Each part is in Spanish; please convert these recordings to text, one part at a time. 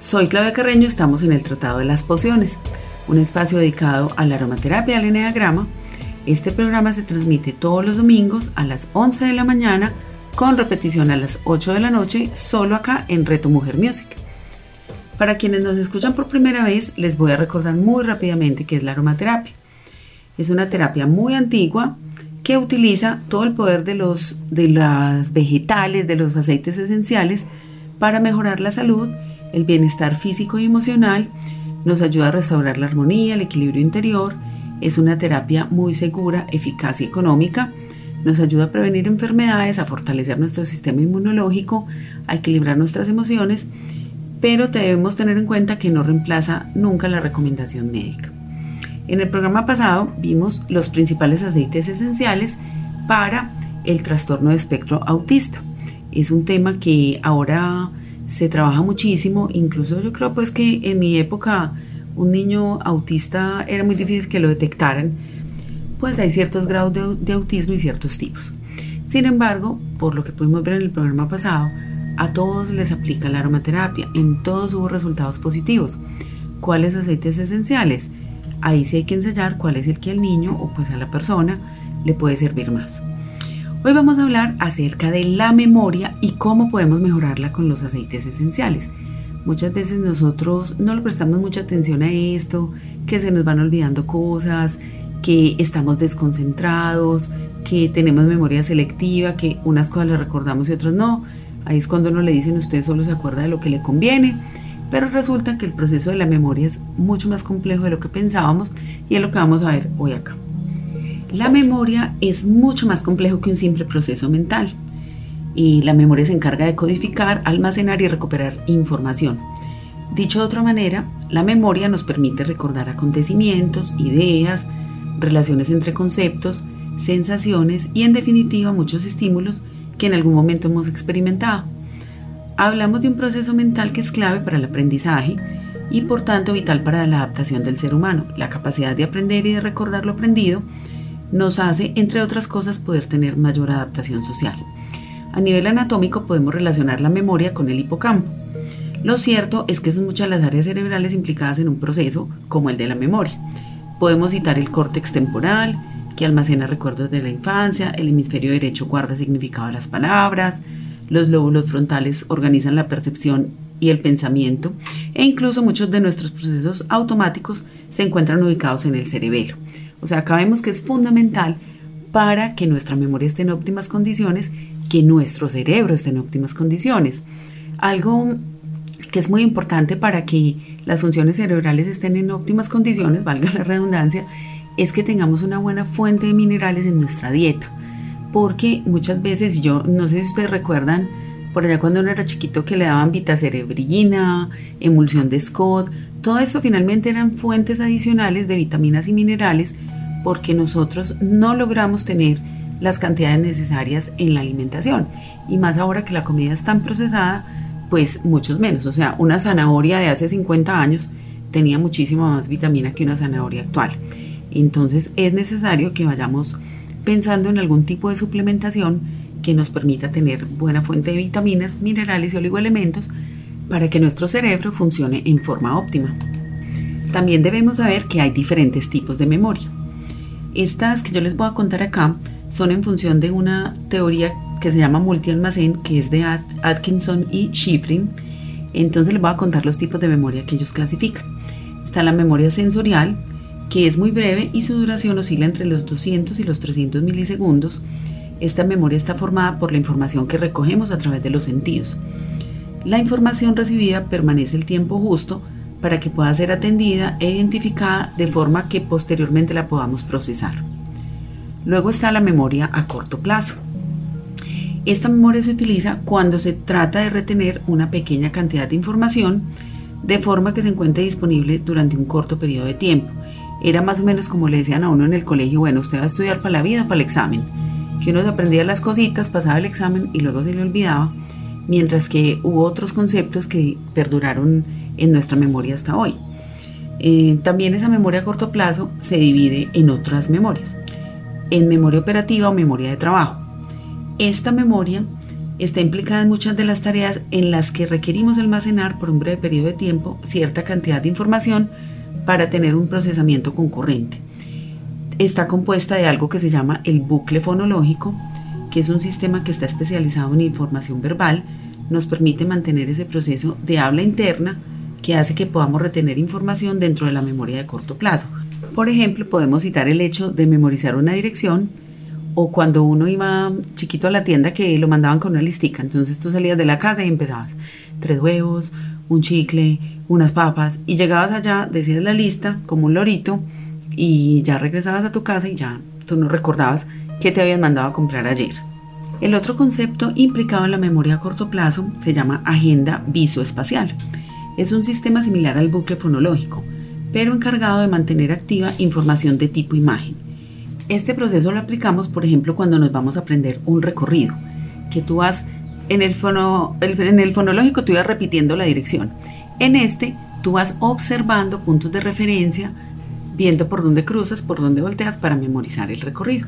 Soy Claudia Carreño, estamos en el Tratado de las Pociones, un espacio dedicado a la aromaterapia y al eneagrama. Este programa se transmite todos los domingos a las 11 de la mañana con repetición a las 8 de la noche, solo acá en Reto Mujer Music. Para quienes nos escuchan por primera vez, les voy a recordar muy rápidamente qué es la aromaterapia. Es una terapia muy antigua que utiliza todo el poder de los de las vegetales, de los aceites esenciales para mejorar la salud el bienestar físico y emocional, nos ayuda a restaurar la armonía, el equilibrio interior, es una terapia muy segura, eficaz y económica, nos ayuda a prevenir enfermedades, a fortalecer nuestro sistema inmunológico, a equilibrar nuestras emociones, pero debemos tener en cuenta que no reemplaza nunca la recomendación médica. En el programa pasado vimos los principales aceites esenciales para el trastorno de espectro autista. Es un tema que ahora se trabaja muchísimo, incluso yo creo pues que en mi época un niño autista era muy difícil que lo detectaran, pues hay ciertos grados de, autismo y ciertos tipos. Sin embargo, por lo que pudimos ver en el programa pasado, a todos les aplica la aromaterapia, en todos hubo resultados positivos. ¿Cuáles aceites esenciales? Ahí sí hay que ensayar cuál es el que al niño o pues a la persona le puede servir más. Hoy vamos a hablar acerca de la memoria y cómo podemos mejorarla con los aceites esenciales. Muchas veces nosotros no le prestamos mucha atención a esto, que se nos van olvidando cosas, que estamos desconcentrados, que tenemos memoria selectiva, que unas cosas las recordamos y otras no. Ahí es cuando uno le dicen usted solo se acuerda de lo que le conviene, pero resulta que el proceso de la memoria es mucho más complejo de lo que pensábamos y es lo que vamos a ver hoy acá. La memoria es mucho más complejo que un simple proceso mental y la memoria se encarga de codificar, almacenar y recuperar información. Dicho de otra manera, la memoria nos permite recordar acontecimientos, ideas, relaciones entre conceptos, sensaciones y en definitiva muchos estímulos que en algún momento hemos experimentado. Hablamos de un proceso mental que es clave para el aprendizaje y por tanto vital para la adaptación del ser humano, la capacidad de aprender y de recordar lo aprendido nos hace, entre otras cosas, poder tener mayor adaptación social. A nivel anatómico podemos relacionar la memoria con el hipocampo. Lo cierto es que son muchas las áreas cerebrales implicadas en un proceso como el de la memoria. Podemos citar el córtex temporal, que almacena recuerdos de la infancia, el hemisferio derecho guarda significado de las palabras, los lóbulos frontales organizan la percepción y el pensamiento, e incluso muchos de nuestros procesos automáticos se encuentran ubicados en el cerebelo. O sea, acá vemos que es fundamental para que nuestra memoria esté en óptimas condiciones, que nuestro cerebro esté en óptimas condiciones. Algo que es muy importante para que las funciones cerebrales estén en óptimas condiciones, valga la redundancia, es que tengamos una buena fuente de minerales en nuestra dieta. Porque muchas veces, yo no sé si ustedes recuerdan, por allá cuando uno era chiquito que le daban vitacerebrina, emulsión de Scott, todo esto finalmente eran fuentes adicionales de vitaminas y minerales porque nosotros no logramos tener las cantidades necesarias en la alimentación. Y más ahora que la comida es tan procesada, pues muchos menos. O sea, una zanahoria de hace 50 años tenía muchísima más vitamina que una zanahoria actual. Entonces es necesario que vayamos pensando en algún tipo de suplementación que nos permita tener buena fuente de vitaminas, minerales y oligoelementos para que nuestro cerebro funcione en forma óptima. También debemos saber que hay diferentes tipos de memoria. Estas que yo les voy a contar acá son en función de una teoría que se llama multialmacén, que es de Atkinson y Schifrin. Entonces les voy a contar los tipos de memoria que ellos clasifican. Está la memoria sensorial, que es muy breve y su duración oscila entre los 200 y los 300 milisegundos. Esta memoria está formada por la información que recogemos a través de los sentidos. La información recibida permanece el tiempo justo para que pueda ser atendida e identificada de forma que posteriormente la podamos procesar. Luego está la memoria a corto plazo. Esta memoria se utiliza cuando se trata de retener una pequeña cantidad de información, de forma que se encuentre disponible durante un corto periodo de tiempo. Era más o menos como le decían a uno en el colegio, bueno, usted va a estudiar para la vida para el examen. Que uno se aprendía las cositas, pasaba el examen y luego se le olvidaba, mientras que hubo otros conceptos que perduraron en nuestra memoria hasta hoy. Eh, también esa memoria a corto plazo se divide en otras memorias, en memoria operativa o memoria de trabajo. Esta memoria está implicada en muchas de las tareas en las que requerimos almacenar por un breve periodo de tiempo cierta cantidad de información para tener un procesamiento concurrente. Está compuesta de algo que se llama el bucle fonológico, es un sistema que está especializado en información verbal, nos permite mantener ese proceso de habla interna que hace que podamos retener información dentro de la memoria de corto plazo. Por ejemplo, podemos citar el hecho de memorizar una dirección, o cuando uno iba chiquito a la tienda que lo mandaban con una listica, entonces tú salías de la casa y empezabas tres huevos, un chicle, unas papas y llegabas allá, decías la lista como un lorito y ya regresabas a tu casa y ya tú no recordabas qué te habían mandado a comprar ayer. El otro concepto implicado en la memoria a corto plazo se llama agenda visoespacial. Es un sistema similar al bucle fonológico, pero encargado de mantener activa información de tipo imagen. Este proceso lo aplicamos, por ejemplo, cuando nos vamos a aprender un recorrido, que tú vas en el, en el fonológico, tú vas repitiendo la dirección. En este, tú vas observando puntos de referencia, viendo por dónde cruzas, por dónde volteas para memorizar el recorrido.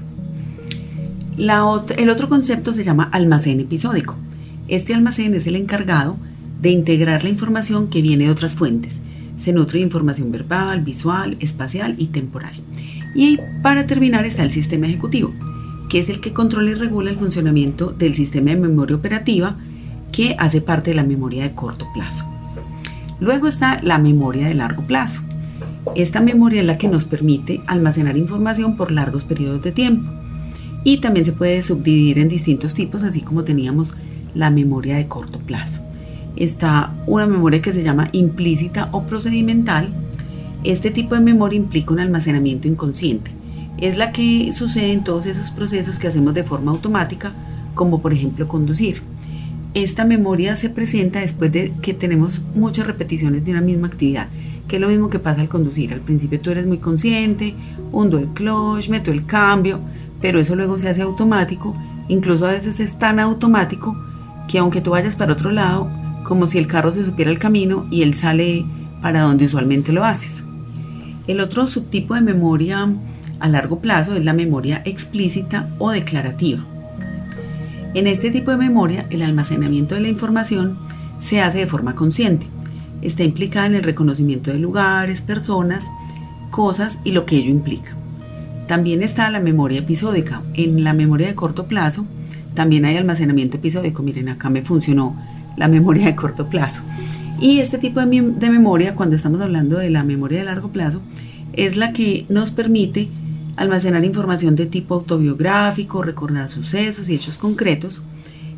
El otro concepto se llama almacén episódico. Este almacén es el encargado de integrar la información que viene de otras fuentes. Se nutre de información verbal, visual, espacial y temporal. Y para terminar está el sistema ejecutivo, que es el que controla y regula el funcionamiento del sistema de memoria operativa que hace parte de la memoria de corto plazo. Luego está la memoria de largo plazo. Esta memoria es la que nos permite almacenar información por largos periodos de tiempo. Y también se puede subdividir en distintos tipos, así como teníamos la memoria de corto plazo. Está una memoria que se llama implícita o procedimental, este tipo de memoria implica un almacenamiento inconsciente. Es la que sucede en todos esos procesos que hacemos de forma automática, como por ejemplo conducir. Esta memoria se presenta después de que tenemos muchas repeticiones de una misma actividad, que es lo mismo que pasa al conducir. Al principio tú eres muy consciente, hundo el clutch, meto el cambio, pero eso luego se hace automático. Incluso a veces es tan automático que aunque tú vayas para otro lado, como si el carro se supiera el camino y él sale para donde usualmente lo haces. El otro subtipo de memoria a largo plazo es la memoria explícita o declarativa. En este tipo de memoria, el almacenamiento de la información se hace de forma consciente. Está implicada en el reconocimiento de lugares, personas, cosas y lo que ello implica. También está la memoria episódica. En la memoria de corto plazo también hay almacenamiento episódico. Miren, acá me funcionó la memoria de corto plazo. Y este tipo de, memoria, cuando estamos hablando de la memoria de largo plazo, es la que nos permite almacenar información de tipo autobiográfico, recordar sucesos y hechos concretos.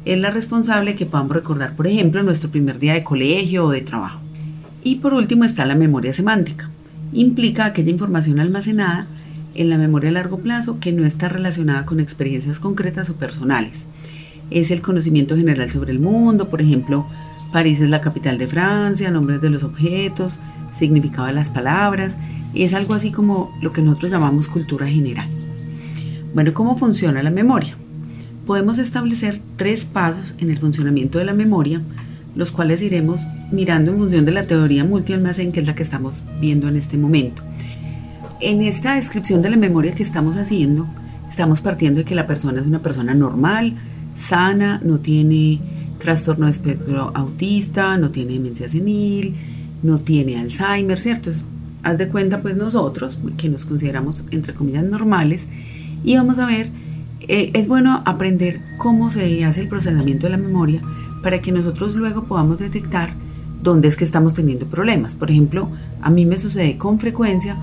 Es la responsable que podamos recordar, por ejemplo, nuestro primer día de colegio o de trabajo. Y por último está la memoria semántica. Implica aquella información almacenada en la memoria a largo plazo que no está relacionada con experiencias concretas o personales. Es el conocimiento general sobre el mundo, por ejemplo, París es la capital de Francia, nombres de los objetos, significado de las palabras, y es algo así como lo que nosotros llamamos cultura general. Bueno, ¿cómo funciona la memoria? Podemos establecer tres pasos en el funcionamiento de la memoria, los cuales iremos mirando en función de la teoría multialmacén, que es la que estamos viendo en este momento. En esta descripción de la memoria que estamos haciendo, estamos partiendo de que la persona es una persona normal, sana, no tiene trastorno de espectro autista, no tiene demencia senil, no tiene Alzheimer, ¿cierto? haz de cuenta pues nosotros, que nos consideramos entre comillas normales, y vamos a ver, eh, es bueno aprender cómo se hace el procesamiento de la memoria para que nosotros luego podamos detectar dónde es que estamos teniendo problemas. Por ejemplo, a mí me sucede con frecuencia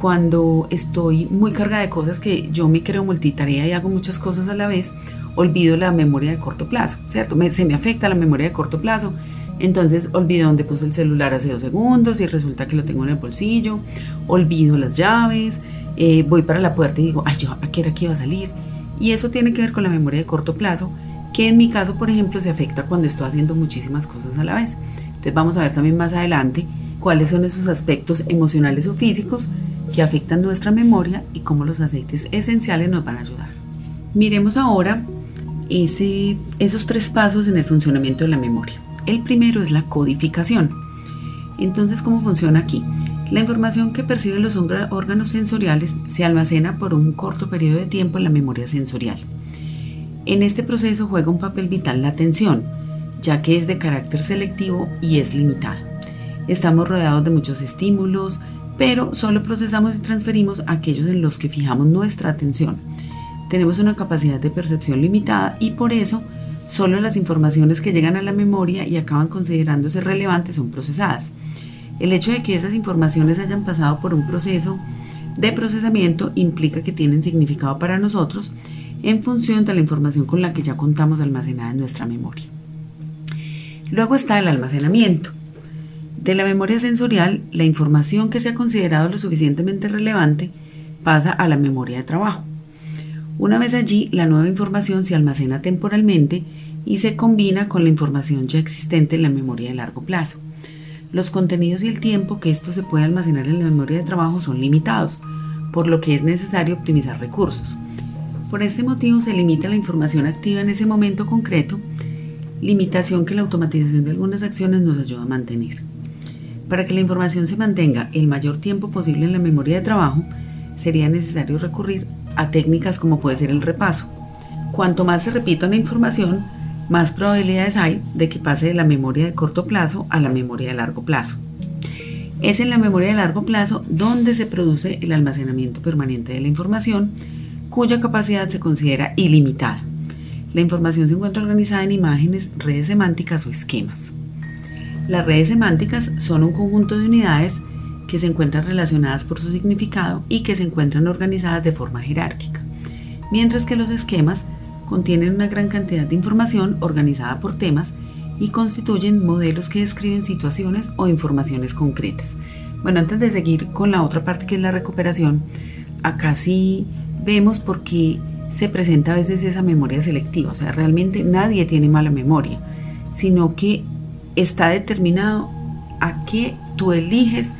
cuando estoy muy cargada de cosas que yo me creo multitarea y hago muchas cosas a la vez, olvido la memoria de corto plazo, ¿cierto? se me afecta la memoria de corto plazo. Entonces olvido dónde puse el celular hace dos segundos y resulta que lo tengo en el bolsillo. Olvido las llaves. Eh, voy para la puerta y digo, ay, yo, ¿a qué era que iba a salir? Y eso tiene que ver con la memoria de corto plazo, que en mi caso, por ejemplo, se afecta cuando estoy haciendo muchísimas cosas a la vez. Entonces vamos a ver también más adelante cuáles son esos aspectos emocionales o físicos que afectan nuestra memoria y cómo los aceites esenciales nos van a ayudar. Miremos ahora ese, esos tres pasos en el funcionamiento de la memoria. El primero es la codificación. Entonces, ¿cómo funciona aquí? La información que perciben los órganos sensoriales se almacena por un corto periodo de tiempo en la memoria sensorial. En este proceso juega un papel vital la atención, ya que es de carácter selectivo y es limitada. Estamos rodeados de muchos estímulos, pero solo procesamos y transferimos aquellos en los que fijamos nuestra atención. Tenemos una capacidad de percepción limitada y por eso solo las informaciones que llegan a la memoria y acaban considerándose relevantes son procesadas. El hecho de que esas informaciones hayan pasado por un proceso de procesamiento implica que tienen significado para nosotros en función de la información con la que ya contamos almacenada en nuestra memoria. Luego está el almacenamiento. De la memoria sensorial, la información que se ha considerado lo suficientemente relevante pasa a la memoria de trabajo. Una vez allí, la nueva información se almacena temporalmente y se combina con la información ya existente en la memoria de largo plazo. Los contenidos y el tiempo que esto se puede almacenar en la memoria de trabajo son limitados, por lo que es necesario optimizar recursos. Por este motivo se limita la información activa en ese momento concreto, limitación que la automatización de algunas acciones nos ayuda a mantener. Para que la información se mantenga el mayor tiempo posible en la memoria de trabajo, sería necesario recurrir a técnicas como puede ser el repaso. Cuanto más se repita una información, más probabilidades hay de que pase de la memoria de corto plazo a la memoria de largo plazo. Es en la memoria de largo plazo donde se produce el almacenamiento permanente de la información, cuya capacidad se considera ilimitada. La información se encuentra organizada en imágenes, redes semánticas o esquemas. Las redes semánticas son un conjunto de unidades que se encuentran relacionadas por su significado y que se encuentran organizadas de forma jerárquica, mientras que los esquemas contienen una gran cantidad de información organizada por temas y constituyen modelos que describen situaciones o informaciones concretas. Bueno, antes de seguir con la otra parte que es la recuperación, acá sí vemos por qué se presenta a veces esa memoria selectiva, o sea, realmente nadie tiene mala memoria, sino que está determinado a qué tú eliges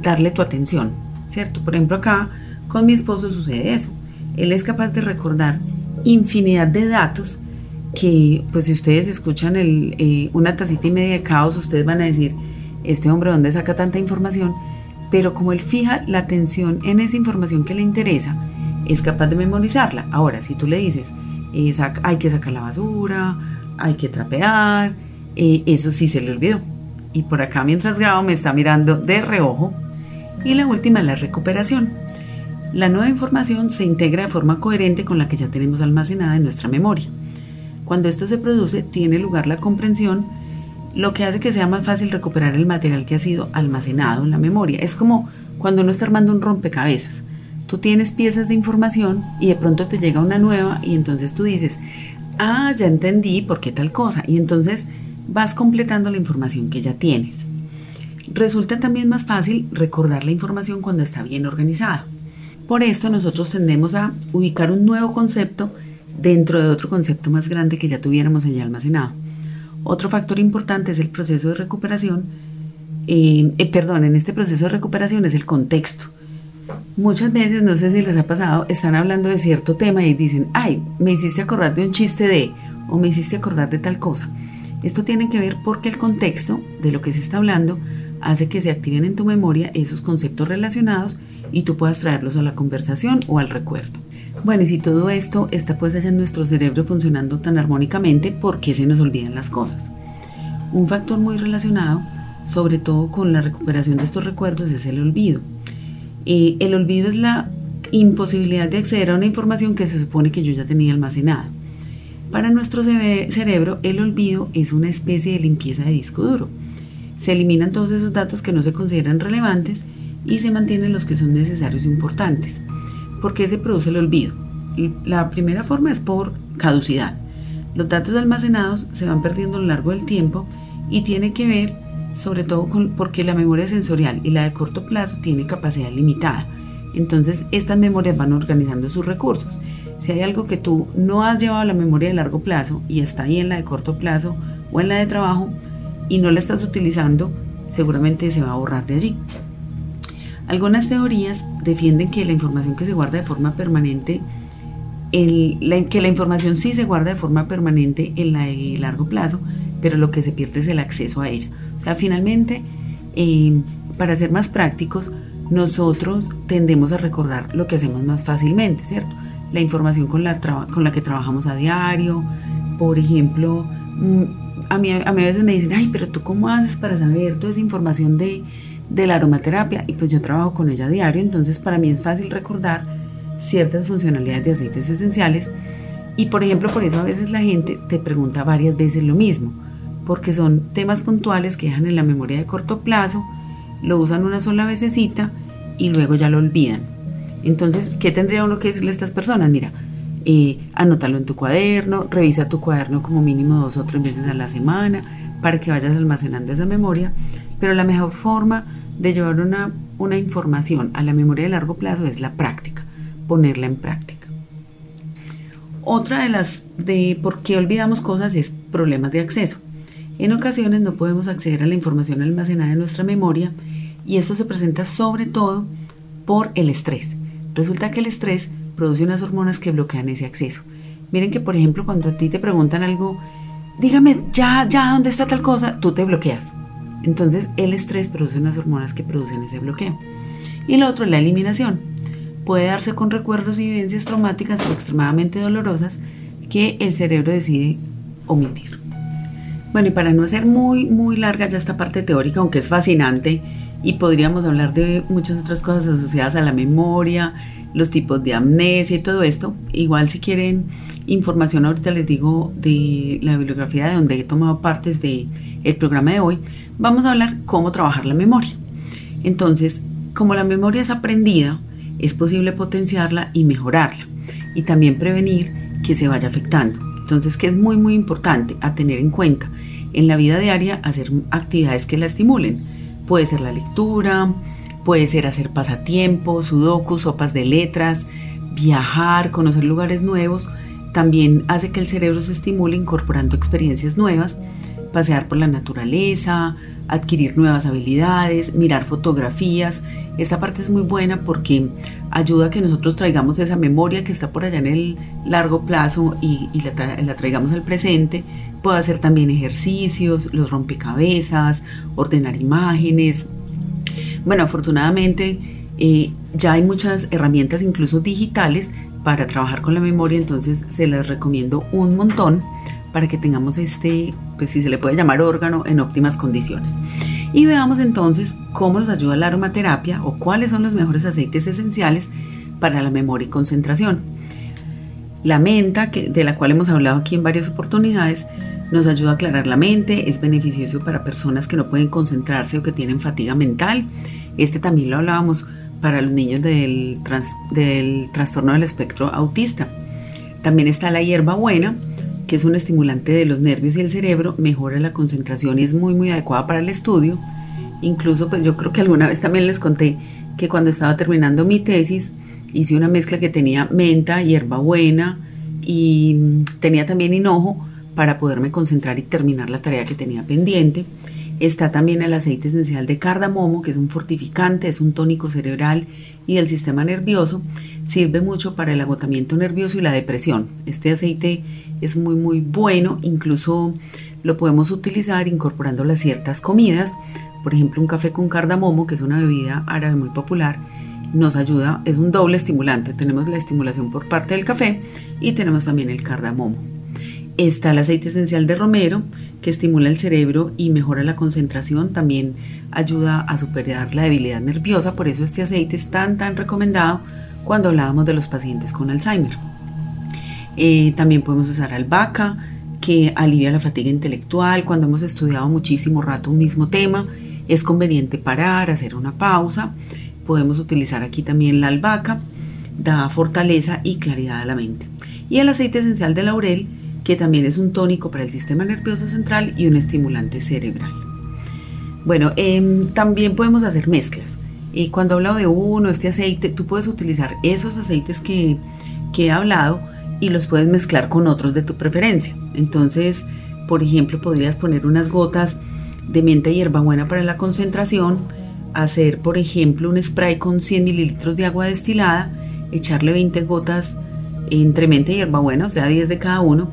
darle tu atención, ¿cierto? Por ejemplo, acá con mi esposo sucede eso. Él es capaz de recordar infinidad de datos que, pues si ustedes escuchan eh, una tacita y media de caos, ustedes van a decir, este hombre, ¿dónde saca tanta información? Pero como él fija la atención en esa información que le interesa, es capaz de memorizarla. Ahora, si tú le dices, eh, hay que sacar la basura, hay que trapear, eso sí se le olvidó. Y por acá mientras grabo me está mirando de reojo. Y la última la recuperación. La nueva información se integra de forma coherente con la que ya tenemos almacenada en nuestra memoria. Cuando esto se produce, tiene lugar la comprensión, lo que hace que sea más fácil recuperar el material que ha sido almacenado en la memoria. Es como cuando uno está armando un rompecabezas. Tú tienes piezas de información y de pronto te llega una nueva y entonces tú dices, ah, ya entendí por qué tal cosa. Y entonces vas completando la información que ya tienes. Resulta también más fácil recordar la información cuando está bien organizada. Por esto nosotros tendemos a ubicar un nuevo concepto dentro de otro concepto más grande que ya tuviéramos ya almacenado. Otro factor importante es el proceso de recuperación, eh, eh, perdón, en este proceso de recuperación es el contexto. Muchas veces, no sé si les ha pasado, están hablando de cierto tema y dicen, ay, me hiciste acordar de un chiste de, o me hiciste acordar de tal cosa. Esto tiene que ver porque el contexto de lo que se está hablando hace que se activen en tu memoria esos conceptos relacionados y tú puedas traerlos a la conversación o al recuerdo. Bueno, y si todo esto está pues en nuestro cerebro funcionando tan armónicamente, ¿por qué se nos olvidan las cosas? Un factor muy relacionado, sobre todo con la recuperación de estos recuerdos, es el olvido. Eh, el olvido es la imposibilidad de acceder a una información que se supone que yo ya tenía almacenada. Para nuestro cerebro, el olvido es una especie de limpieza de disco duro. Se eliminan todos esos datos que no se consideran relevantes y se mantienen los que son necesarios e importantes. ¿Por qué se produce el olvido? La primera forma es por caducidad. Los datos almacenados se van perdiendo a lo largo del tiempo y tiene que ver sobre todo porque la memoria sensorial y la de corto plazo tiene capacidad limitada. Entonces estas memorias van organizando sus recursos si hay algo que tú no has llevado a la memoria de largo plazo y está ahí en la de corto plazo o en la de trabajo, y no la estás utilizando, seguramente se va a borrar de allí. Algunas teorías defienden que la información que se guarda de forma permanente, que la información sí se guarda de forma permanente en la de largo plazo, pero lo que se pierde es el acceso a ella. O sea, finalmente, eh, para ser más prácticos, nosotros tendemos a recordar lo que hacemos más fácilmente, ¿cierto? La información con la, con la que trabajamos a diario, por ejemplo, mm, a mí, a mí a veces me dicen, ay, pero tú cómo haces para saber toda esa información de, de la aromaterapia? Y pues yo trabajo con ella a diario, entonces para mí es fácil recordar ciertas funcionalidades de aceites esenciales. Y por ejemplo, por eso a veces la gente te pregunta varias veces lo mismo, porque son temas puntuales que dejan en la memoria de corto plazo lo usan una sola vececita y luego ya lo olvidan. Entonces, ¿qué tendría uno que decirle a estas personas? Mira, eh, anótalo en tu cuaderno, revisa tu cuaderno como mínimo dos o tres veces a la semana para que vayas almacenando esa memoria. Pero la mejor forma de llevar una, una información a la memoria de largo plazo es la práctica, ponerla en práctica. Otra de las de por qué olvidamos cosas es problemas de acceso. En ocasiones no podemos acceder a la información almacenada en nuestra memoria y eso se presenta sobre todo por el estrés. Resulta que el estrés produce unas hormonas que bloquean ese acceso. Miren que, por ejemplo, cuando a ti te preguntan algo, dígame ya, ya, ¿dónde está tal cosa? Tú te bloqueas. Entonces, el estrés produce unas hormonas que producen ese bloqueo. Y lo otro es la eliminación. Puede darse con recuerdos y vivencias traumáticas o extremadamente dolorosas que el cerebro decide omitir. Bueno, y para no hacer muy, muy larga ya esta parte teórica, aunque es fascinante, y podríamos hablar de muchas otras cosas asociadas a la memoria, los tipos de amnesia y todo esto. Igual si quieren información ahorita les digo de la bibliografía de donde he tomado partes del el programa de hoy, vamos a hablar cómo trabajar la memoria. Entonces, como la memoria es aprendida, es posible potenciarla y mejorarla y también prevenir que se vaya afectando. Entonces, que es muy muy importante a tener en cuenta en la vida diaria hacer actividades que la estimulen Puede ser la lectura, puede ser hacer pasatiempos, sudokus, sopas de letras, viajar, conocer lugares nuevos. También hace que el cerebro se estimule incorporando experiencias nuevas, pasear por la naturaleza, adquirir nuevas habilidades, mirar fotografías. Esta parte es muy buena porque ayuda a que nosotros traigamos esa memoria que está por allá en el largo plazo y, la, la traigamos al presente Puedo hacer también ejercicios, los rompecabezas, ordenar imágenes. Bueno, afortunadamente eh, ya hay muchas herramientas, incluso digitales, para trabajar con la memoria, entonces se las recomiendo un montón para que tengamos este, pues si se le puede llamar órgano, en óptimas condiciones. Y veamos entonces cómo nos ayuda la aromaterapia o cuáles son los mejores aceites esenciales para la memoria y concentración. La menta, que, de la cual hemos hablado aquí en varias oportunidades, nos ayuda a aclarar la mente, es beneficioso para personas que no pueden concentrarse o que tienen fatiga mental. Este también lo hablábamos para los niños del, del trastorno del espectro autista. También está la hierba buena, que es un estimulante de los nervios y el cerebro, mejora la concentración y es muy muy adecuada para el estudio. Incluso pues yo creo que alguna vez también les conté que cuando estaba terminando mi tesis hice una mezcla que tenía menta, hierbabuena y tenía también hinojo para poderme concentrar y terminar la tarea que tenía pendiente. Está también el aceite esencial de cardamomo, que es un fortificante, es un tónico cerebral y del sistema nervioso. Sirve mucho para el agotamiento nervioso y la depresión. Este aceite es muy muy bueno, incluso lo podemos utilizar incorporándolo a ciertas comidas. Por ejemplo, un café con cardamomo, que es una bebida árabe muy popular, nos ayuda, es un doble estimulante. Tenemos la estimulación por parte del café y tenemos también el cardamomo. Está el aceite esencial de romero, que estimula el cerebro y mejora la concentración, también ayuda a superar la debilidad nerviosa, por eso este aceite es tan tan recomendado cuando hablábamos de los pacientes con Alzheimer. Eh, también podemos usar albahaca, que alivia la fatiga intelectual cuando hemos estudiado muchísimo rato un mismo tema. Es conveniente parar, hacer una pausa. Podemos utilizar aquí también la albahaca, da fortaleza y claridad a la mente. Y el aceite esencial de laurel, que también es un tónico para el sistema nervioso central y un estimulante cerebral. Bueno, em, también podemos hacer mezclas. Y cuando hablo de uno, este aceite, tú puedes utilizar esos aceites que, que he hablado y los puedes mezclar con otros de tu preferencia. Entonces, por ejemplo, podrías poner unas gotas de menta y hierbabuena para la concentración, hacer por ejemplo un spray con 100 mililitros de agua destilada, echarle 20 gotas entre menta y hierbabuena, o sea 10 de cada uno,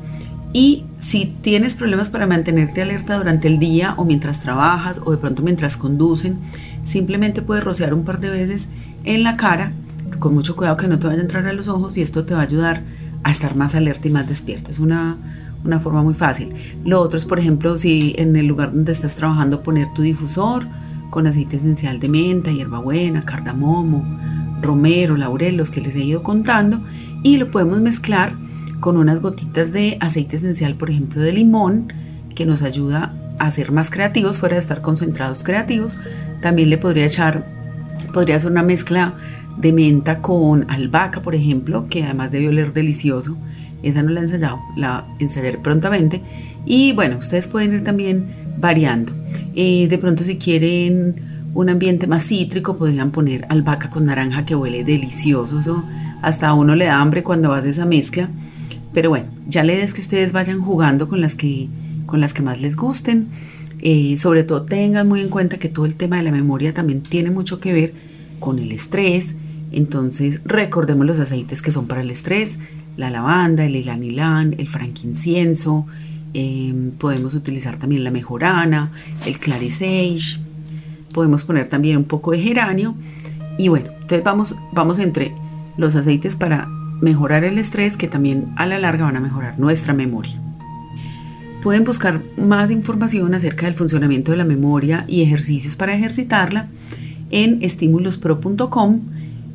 y si tienes problemas para mantenerte alerta durante el día o mientras trabajas o de pronto mientras conducen, simplemente puedes rociar un par de veces en la cara, con mucho cuidado que no te vaya a entrar a los ojos y esto te va a ayudar a estar más alerta y más despierto. Es una, una forma muy fácil. Lo otro es, por ejemplo, si en el lugar donde estás trabajando poner tu difusor con aceite esencial de menta, hierbabuena, cardamomo, romero, laurel, los que les he ido contando, y lo podemos mezclar con unas gotitas de aceite esencial, por ejemplo, de limón, que nos ayuda a ser más creativos, fuera de estar concentrados creativos. También le podría echar, podría hacer una mezcla de menta con albahaca, por ejemplo, que además debe oler delicioso. Esa no la he ensayado, la ensayaré prontamente. Y bueno, ustedes pueden ir también variando. Eh, de pronto si quieren un ambiente más cítrico, podrían poner albahaca con naranja que huele delicioso. Eso hasta a uno le da hambre cuando hace esa mezcla. Pero bueno, ya la idea es que ustedes vayan jugando con las que, con las que más les gusten. Eh, sobre todo tengan muy en cuenta que todo el tema de la memoria también tiene mucho que ver con el estrés. Entonces recordemos los aceites que son para el estrés, la lavanda, el ilanilán, el frankincenso, em, podemos utilizar también la mejorana, el clarisage, podemos poner también un poco de geranio y bueno, entonces vamos, vamos entre los aceites para mejorar el estrés que también a la larga van a mejorar nuestra memoria. Pueden buscar más información acerca del funcionamiento de la memoria y ejercicios para ejercitarla en estimulospro.com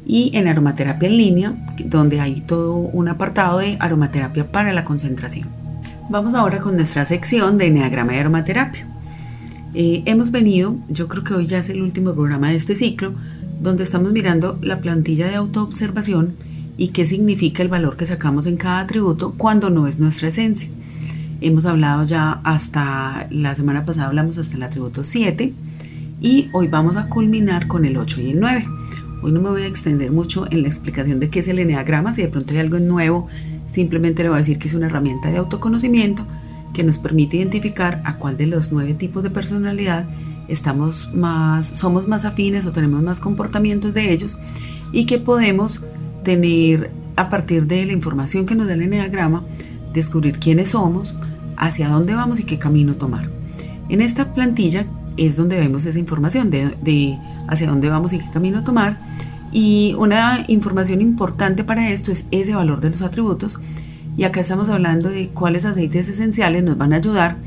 y en aromaterapia en línea, donde hay todo un apartado de aromaterapia para la concentración. Vamos ahora con nuestra sección de Enneagrama y Aromaterapia. Eh, hemos venido, yo creo que hoy ya es el último programa de este ciclo, donde estamos mirando la plantilla de autoobservación y qué significa el valor que sacamos en cada atributo cuando no es nuestra esencia. Hemos hablado ya hasta la semana pasada hablamos hasta el atributo 7 y hoy vamos a culminar con el 8 y el 9. Hoy no me voy a extender mucho en la explicación de qué es el eneagrama, si de pronto hay algo nuevo, simplemente le voy a decir que es una herramienta de autoconocimiento que nos permite identificar a cuál de los nueve tipos de personalidad estamos más, somos más afines o tenemos más comportamientos de ellos y que podemos tener a partir de la información que nos da el Enneagrama, descubrir quiénes somos, hacia dónde vamos y qué camino tomar. En esta plantilla es donde vemos esa información de, hacia dónde vamos y qué camino tomar. Y una información importante para esto es ese valor de los atributos. Y acá estamos hablando de cuáles aceites esenciales nos van a ayudar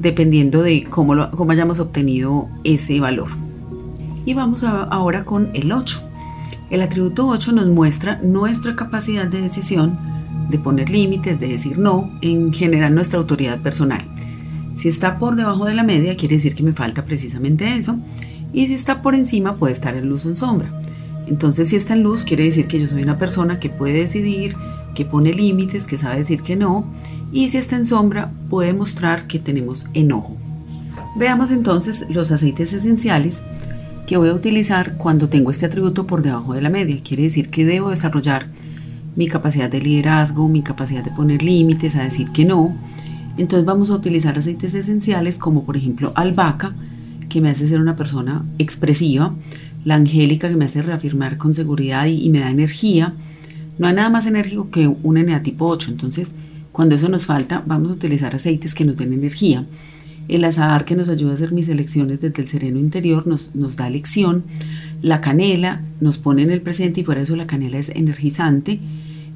dependiendo de cómo, lo, cómo hayamos obtenido ese valor. Y vamos ahora con el 8. El atributo 8 nos muestra nuestra capacidad de decisión, de poner límites, de decir no, en general nuestra autoridad personal. Si está por debajo de la media, quiere decir que me falta precisamente eso. Y si está por encima, puede estar en luz o en sombra. Entonces, si está en luz, quiere decir que yo soy una persona que puede decidir, que pone límites, que sabe decir que no. Y si está en sombra, puede mostrar que tenemos enojo. Veamos entonces los aceites esenciales que voy a utilizar cuando tengo este atributo por debajo de la media. Quiere decir que debo desarrollar mi capacidad de liderazgo, mi capacidad de poner límites, a decir que no. Entonces vamos a utilizar aceites esenciales como por ejemplo albahaca, que me hace ser una persona expresiva, la angélica que me hace reafirmar con seguridad y, me da energía. No hay nada más enérgico que un NA tipo 8, entonces cuando eso nos falta vamos a utilizar aceites que nos den energía. El azahar que nos ayuda a hacer mis elecciones desde el sereno interior nos, nos da elección. La canela nos pone en el presente y por eso la canela es energizante.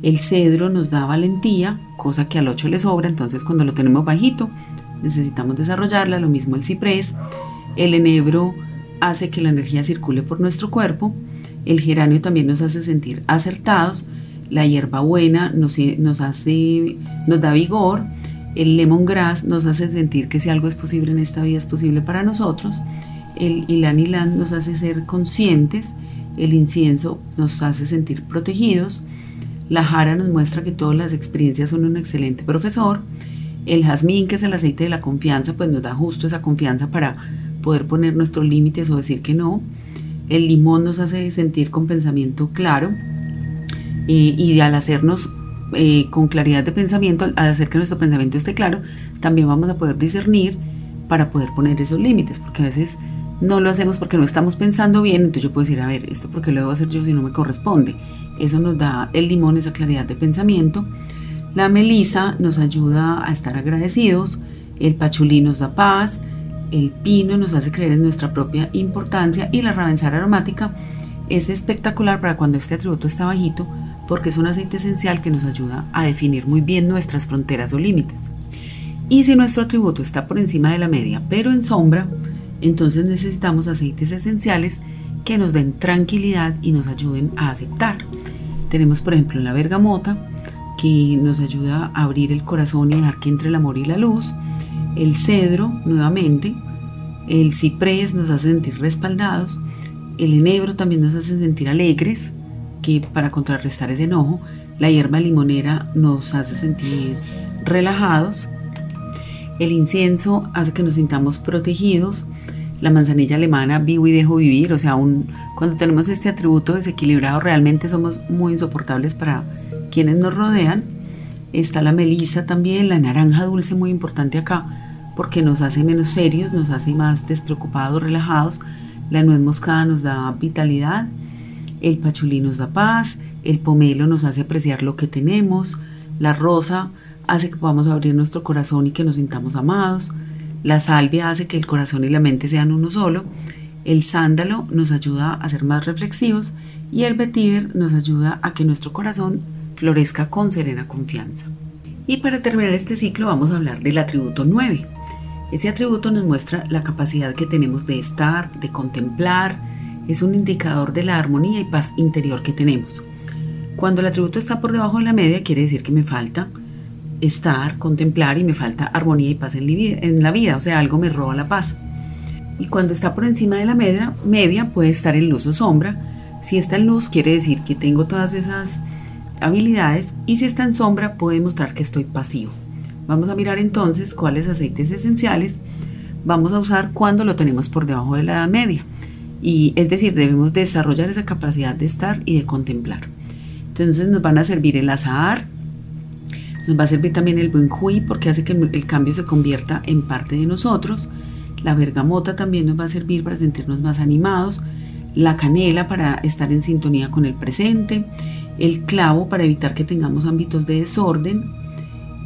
El cedro nos da valentía, cosa que al 8 le sobra, entonces cuando lo tenemos bajito necesitamos desarrollarla. Lo mismo el ciprés. El enebro hace que la energía circule por nuestro cuerpo. El geranio también nos hace sentir acertados. La hierbabuena nos, nos, hace, nos da vigor el lemongrass nos hace sentir que si algo es posible en esta vida es posible para nosotros. El ylan ylan nos hace ser conscientes. El incienso nos hace sentir protegidos. La jara nos muestra que todas las experiencias son un excelente profesor. El jazmín, que es el aceite de la confianza, pues nos da justo esa confianza para poder poner nuestros límites o decir que no. El limón nos hace sentir con pensamiento claro. Eh, y al hacernos eh, con claridad de pensamiento, al hacer que nuestro pensamiento esté claro, también vamos a poder discernir para poder poner esos límites, porque a veces no lo hacemos porque no estamos pensando bien, entonces yo puedo decir, a ver, esto porque lo debo hacer yo si no me corresponde. Eso nos da el limón, esa claridad de pensamiento. La melisa nos ayuda a estar agradecidos, el pachulí nos da paz, el pino nos hace creer en nuestra propia importancia y la ravensara aromática es espectacular para cuando este atributo está bajito porque es un aceite esencial que nos ayuda a definir muy bien nuestras fronteras o límites. Y si nuestro atributo está por encima de la media pero en sombra, entonces necesitamos aceites esenciales que nos den tranquilidad y nos ayuden a aceptar. Tenemos por ejemplo la bergamota que nos ayuda a abrir el corazón y dejar que entre el amor y la luz. El cedro nuevamente. El ciprés nos hace sentir respaldados. El enebro también nos hace sentir alegres, que para contrarrestar ese enojo. La hierba limonera nos hace sentir relajados. El incienso hace que nos sintamos protegidos la manzanilla alemana vivo y dejo vivir, o sea, aún cuando tenemos este atributo desequilibrado realmente somos muy insoportables para quienes nos rodean. Está la melisa también, la naranja dulce muy importante acá porque nos hace menos serios, nos hace más despreocupados, relajados. La nuez moscada nos da vitalidad, el pachulí nos da paz, el pomelo nos hace apreciar lo que tenemos, la rosa hace que podamos abrir nuestro corazón y que nos sintamos amados. La salvia hace que el corazón y la mente sean uno solo. El sándalo nos ayuda a ser más reflexivos y el vetiver nos ayuda a que nuestro corazón florezca con serena confianza. Y para terminar este ciclo vamos a hablar del atributo 9. Ese atributo nos muestra la capacidad que tenemos de estar, de contemplar, es un indicador de la armonía y paz interior que tenemos. Cuando el atributo está por debajo de la media quiere decir que me falta estar, contemplar y me falta armonía y paz en, la vida, o sea, algo me roba la paz. Y cuando está por encima de la media, media puede estar en luz o sombra. Si está en luz quiere decir que tengo todas esas habilidades y si está en sombra puede mostrar que estoy pasivo. Vamos a mirar entonces cuáles aceites esenciales vamos a usar cuando lo tenemos por debajo de la media. Y es decir, debemos desarrollar esa capacidad de estar y de contemplar. Entonces nos van a servir el azahar, nos va a servir también el buen juí porque hace que el cambio se convierta en parte de nosotros. La bergamota también nos va a servir para sentirnos más animados. La canela para estar en sintonía con el presente. El clavo para evitar que tengamos ámbitos de desorden.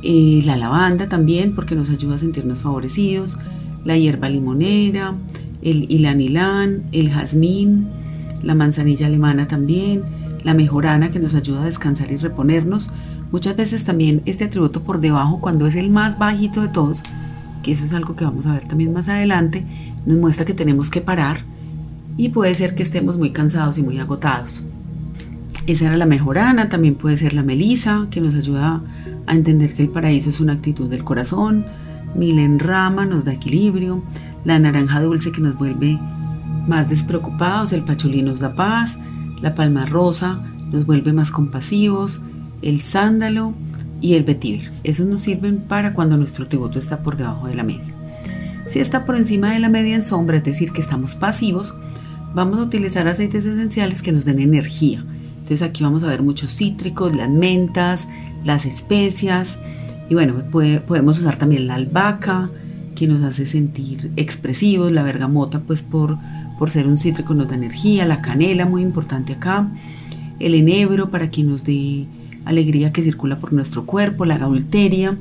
Eh, la lavanda también porque nos ayuda a sentirnos favorecidos. La hierba limonera. El ilanilán. El jazmín. La manzanilla alemana también. La mejorana que nos ayuda a descansar y reponernos Muchas veces también este atributo por debajo, cuando es el más bajito de todos, que eso es algo que vamos a ver también más adelante, nos muestra que tenemos que parar y puede ser que estemos muy cansados y muy agotados. Esa era la mejorana, también puede ser la melisa, que nos ayuda a entender que el paraíso es una actitud del corazón. Milen rama nos da equilibrio. La naranja dulce que nos vuelve más despreocupados. El pacholí nos da paz. La palma rosa nos vuelve más compasivos el sándalo y el vetiver. Esos nos sirven para cuando nuestro atributo está por debajo de la media. Si está por encima de la media en sombra, es decir, que estamos pasivos, vamos a utilizar aceites esenciales que nos den energía. Entonces aquí vamos a ver muchos cítricos, las mentas, las especias y bueno, podemos usar también la albahaca que nos hace sentir expresivos, la bergamota pues por, por ser un cítrico nos da energía, la canela muy importante acá, el enebro para que nos dé alegría que circula por nuestro cuerpo, la gaulteria,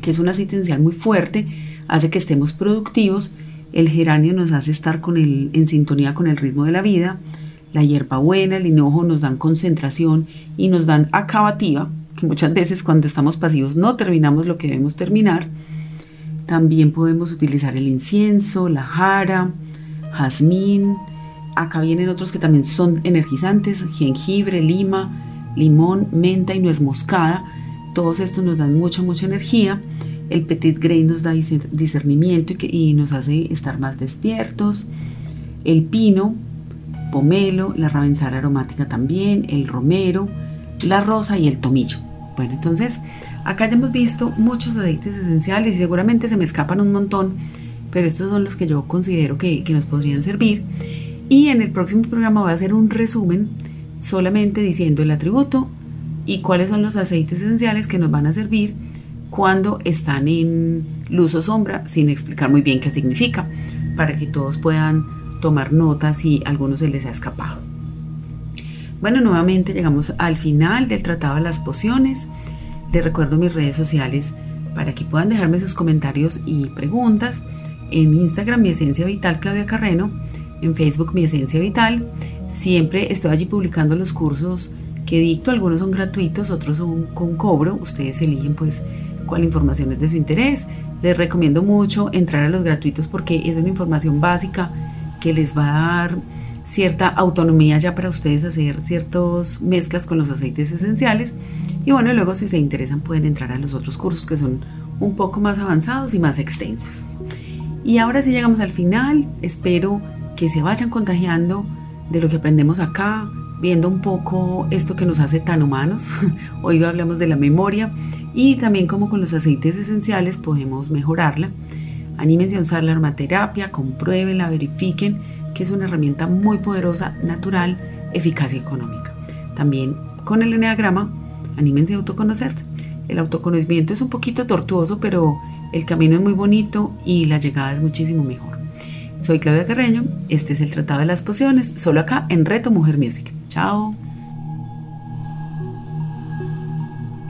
que es un aceite esencial muy fuerte, hace que estemos productivos, el geranio nos hace estar con el, en sintonía con el ritmo de la vida, la hierbabuena, el hinojo nos dan concentración y nos dan acabativa, que muchas veces cuando estamos pasivos no terminamos lo que debemos terminar. También podemos utilizar el incienso, la jara, jazmín. Acá vienen otros que también son energizantes, jengibre, lima, limón, menta y nuez moscada. Todos estos nos dan mucha, mucha energía. El petit grain nos da discernimiento y, nos hace estar más despiertos. El pino, pomelo, la ravensara aromática también, el romero, la rosa y el tomillo. Bueno, entonces acá ya hemos visto muchos aceites esenciales y seguramente se me escapan un montón, pero estos son los que yo considero que, nos podrían servir. Y en el próximo programa voy a hacer un resumen solamente diciendo el atributo y cuáles son los aceites esenciales que nos van a servir cuando están en luz o sombra sin explicar muy bien qué significa, para que todos puedan tomar notas si alguno se les ha escapado. Bueno, nuevamente llegamos al final del tratado de las pociones. Les recuerdo mis redes sociales para que puedan dejarme sus comentarios y preguntas. En Instagram mi esencia vital Claudia Carreno, en Facebook mi esencia vital. Siempre estoy allí publicando los cursos que dicto, algunos son gratuitos, otros son con cobro. Ustedes eligen pues cuál información es de su interés. Les recomiendo mucho entrar a los gratuitos porque es una información básica que les va a dar cierta autonomía ya para ustedes hacer ciertas mezclas con los aceites esenciales. Y bueno, luego si se interesan pueden entrar a los otros cursos que son un poco más avanzados y más extensos. Y ahora sí llegamos al final. Espero que se vayan contagiando de lo que aprendemos acá, viendo un poco esto que nos hace tan humanos. Hoy hablamos de la memoria y también como con los aceites esenciales podemos mejorarla. Anímense a usar la aromaterapia, compruébenla, verifiquen que es una herramienta muy poderosa, natural, eficaz y económica. También con el eneagrama, anímense a autoconocerse. El autoconocimiento es un poquito tortuoso, pero el camino es muy bonito y la llegada es muchísimo mejor. Soy Claudia Carreño, este es el Tratado de las Pociones, solo acá en Reto Mujer Music. Chao.